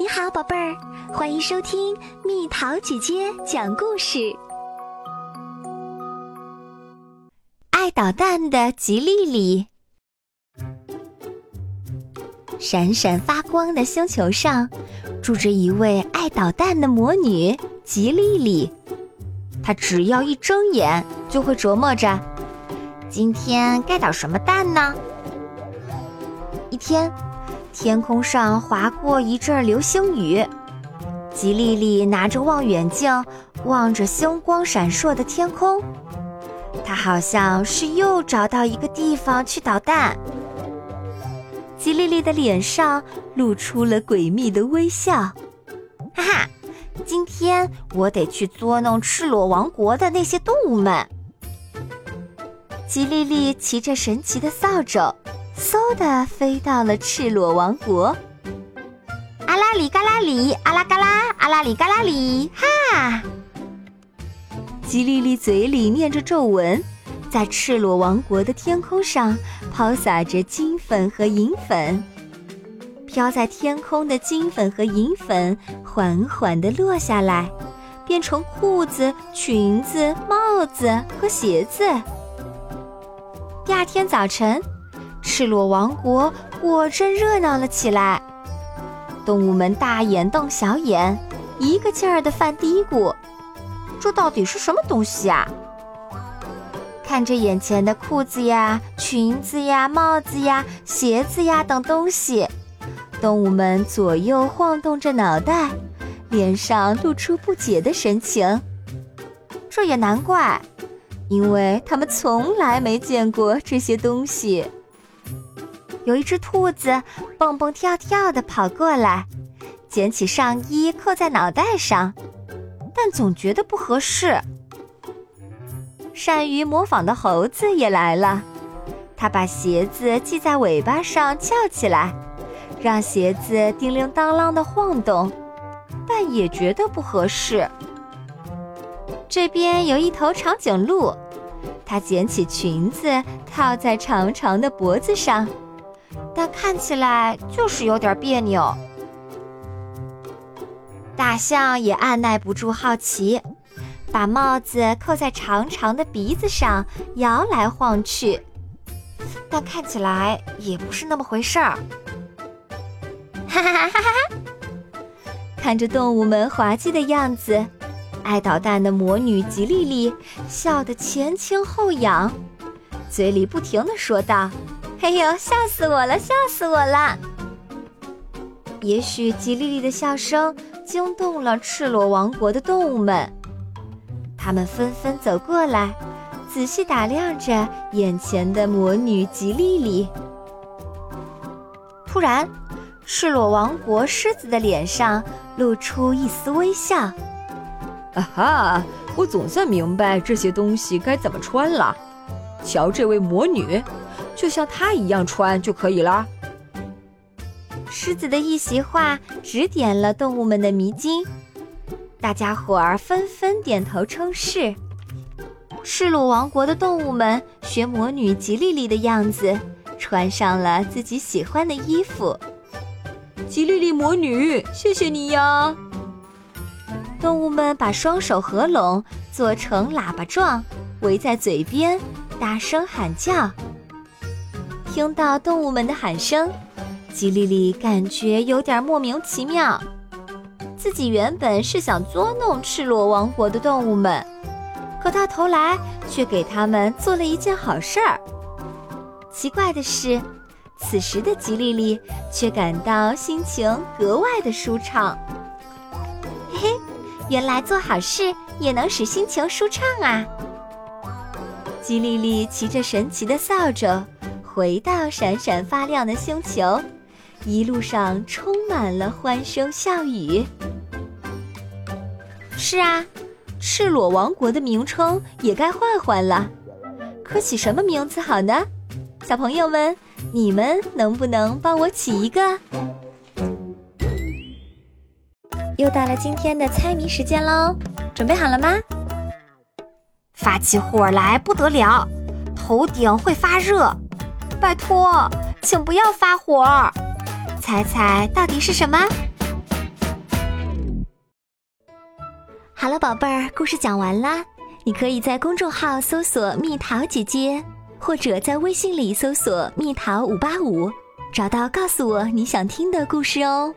你好，宝贝儿，欢迎收听蜜桃姐姐讲故事。爱捣蛋的吉利里，闪闪发光的星球上，住着一位爱捣蛋的魔女吉利里。她只要一睁眼，就会琢磨着今天该捣什么蛋呢？一天。天空上划过一阵流星雨，吉利利拿着望远镜望着星光闪烁的天空，他好像是又找到一个地方去捣蛋。吉利利的脸上露出了诡秘的微笑，哈哈，今天我得去捉弄赤裸王国的那些动物们。吉利利骑着神奇的扫帚。嗖的飞到了赤裸王国，阿拉里嘎拉里，阿拉嘎拉，阿拉里嘎拉里，哈！吉利利嘴里念着咒文，在赤裸王国的天空上抛洒着金粉和银粉，飘在天空的金粉和银粉缓缓地落下来，变成裤子、裙子、帽子和鞋子。第二天早晨。赤裸王国果真热闹了起来，动物们大眼瞪小眼，一个劲儿的犯嘀咕：“这到底是什么东西啊？”看着眼前的裤子呀、裙子呀、帽子呀、鞋子呀等东西，动物们左右晃动着脑袋，脸上露出不解的神情。这也难怪，因为他们从来没见过这些东西。有一只兔子蹦蹦跳跳地跑过来，捡起上衣扣在脑袋上，但总觉得不合适。善于模仿的猴子也来了，他把鞋子系在尾巴上翘起来，让鞋子叮铃当啷地晃动，但也觉得不合适。这边有一头长颈鹿，它捡起裙子套在长长的脖子上。但看起来就是有点别扭。大象也按耐不住好奇，把帽子扣在长长的鼻子上，摇来晃去，但看起来也不是那么回事儿。哈哈哈哈哈！看着动物们滑稽的样子，爱捣蛋的魔女吉莉莉笑得前倾后仰，嘴里不停的说道。哎呦，笑死我了，笑死我了！也许吉利利的笑声惊动了赤裸王国的动物们，他们纷纷走过来，仔细打量着眼前的魔女吉利利。突然，赤裸王国狮子的脸上露出一丝微笑。啊哈，我总算明白这些东西该怎么穿了。瞧，这位魔女。就像他一样穿就可以了。狮子的一席话指点了动物们的迷津，大家伙儿纷纷点头称是。赤裸王国的动物们学魔女吉莉莉的样子，穿上了自己喜欢的衣服。吉利利魔女，谢谢你呀！动物们把双手合拢，做成喇叭状，围在嘴边，大声喊叫。听到动物们的喊声，吉利利感觉有点莫名其妙。自己原本是想捉弄赤裸王国的动物们，可到头来却给他们做了一件好事儿。奇怪的是，此时的吉利利却感到心情格外的舒畅。嘿嘿，原来做好事也能使心情舒畅啊！吉利利骑着神奇的扫帚。回到闪闪发亮的星球，一路上充满了欢声笑语。是啊，赤裸王国的名称也该换换了，可起什么名字好呢？小朋友们，你们能不能帮我起一个？又到了今天的猜谜时间喽，准备好了吗？发起火来不得了，头顶会发热。拜托请不要发火。儿猜猜到底是什么？好了宝贝儿故事讲完啦。你可以在公众号搜索蜜桃姐姐或者在微信里搜索蜜桃五八五找到告诉我你想听的故事哦。